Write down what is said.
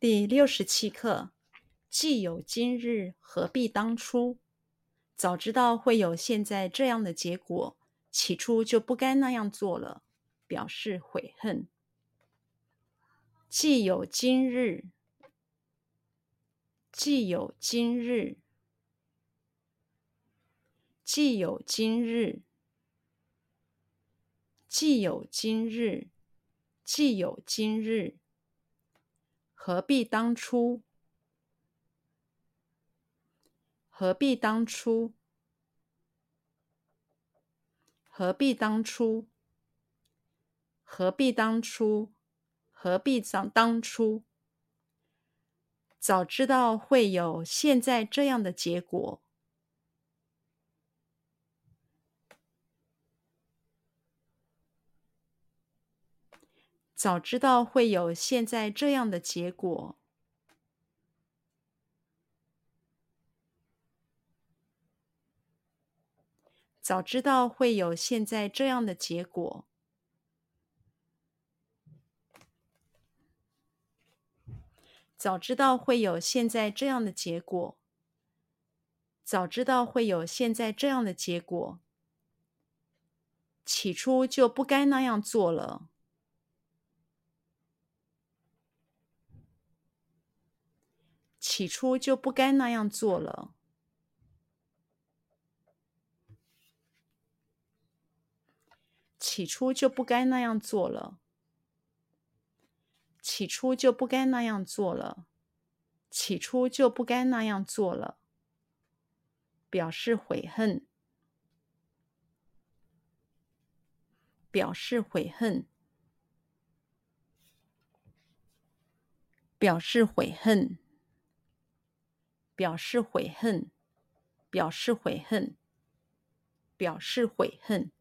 第六十七课：既有今日，何必当初？早知道会有现在这样的结果，起初就不该那样做了，表示悔恨。既有今日，既有今日，既有今日，既有今日，既有今日。何必当初？何必当初？何必当初？何必当初？何必当当初？早知道会有现在这样的结果。早知道会有现在这样的结果。早知道会有现在这样的结果。早知道会有现在这样的结果。早知道会有现在这样的结果。起初就不该那样做了。起初就不该那样做了。起初就不该那样做了。起初就不该那样做了。起初就不该那样做了。表示悔恨。表示悔恨。表示悔恨。表示悔恨，表示悔恨，表示悔恨。